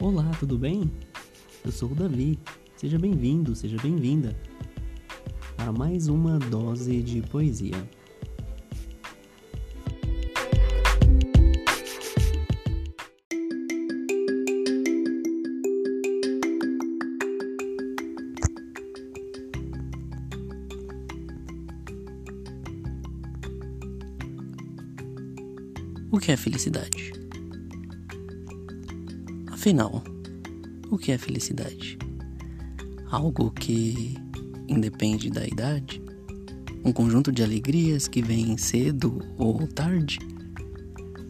Olá, tudo bem? Eu sou o Davi. Seja bem-vindo, seja bem-vinda para mais uma dose de poesia. O que é felicidade? Afinal, o que é felicidade? Algo que independe da idade? Um conjunto de alegrias que vem cedo ou tarde?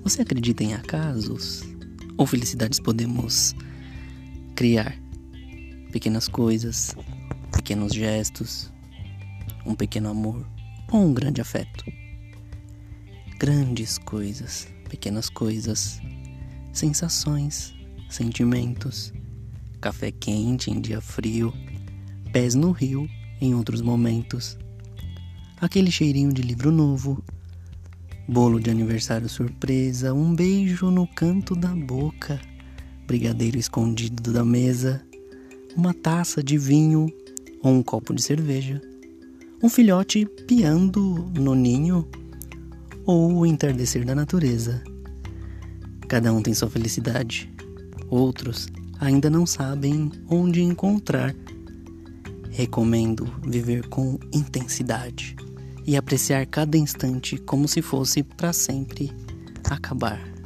Você acredita em acasos? Ou felicidades podemos criar? Pequenas coisas, pequenos gestos, um pequeno amor ou um grande afeto? grandes coisas, pequenas coisas, sensações, sentimentos, café quente em dia frio, pés no rio em outros momentos, aquele cheirinho de livro novo, bolo de aniversário surpresa, um beijo no canto da boca, brigadeiro escondido da mesa, uma taça de vinho ou um copo de cerveja, um filhote piando no ninho ou o entardecer da natureza. Cada um tem sua felicidade. Outros ainda não sabem onde encontrar. Recomendo viver com intensidade e apreciar cada instante como se fosse para sempre acabar.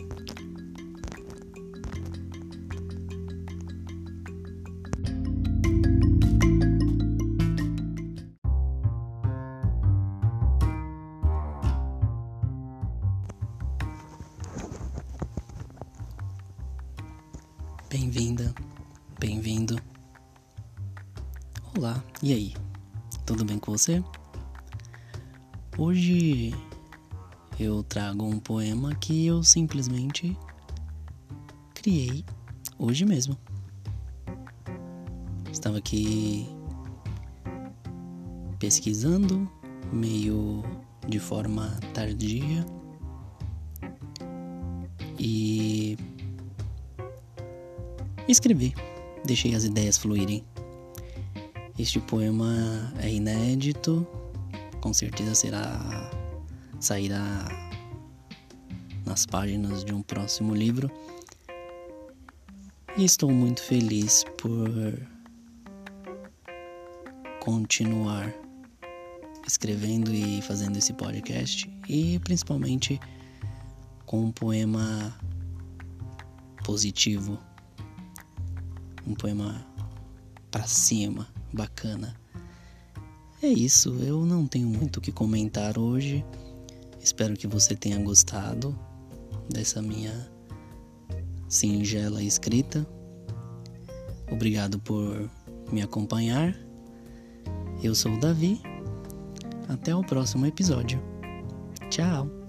Bem-vinda, bem-vindo. Olá, e aí? Tudo bem com você? Hoje eu trago um poema que eu simplesmente criei hoje mesmo. Estava aqui pesquisando, meio de forma tardia, e escrevi, deixei as ideias fluírem. Este poema é inédito, com certeza será sairá nas páginas de um próximo livro. E estou muito feliz por continuar escrevendo e fazendo esse podcast e principalmente com um poema positivo um poema para cima, bacana. É isso, eu não tenho muito o que comentar hoje. Espero que você tenha gostado dessa minha singela escrita. Obrigado por me acompanhar. Eu sou o Davi. Até o próximo episódio. Tchau!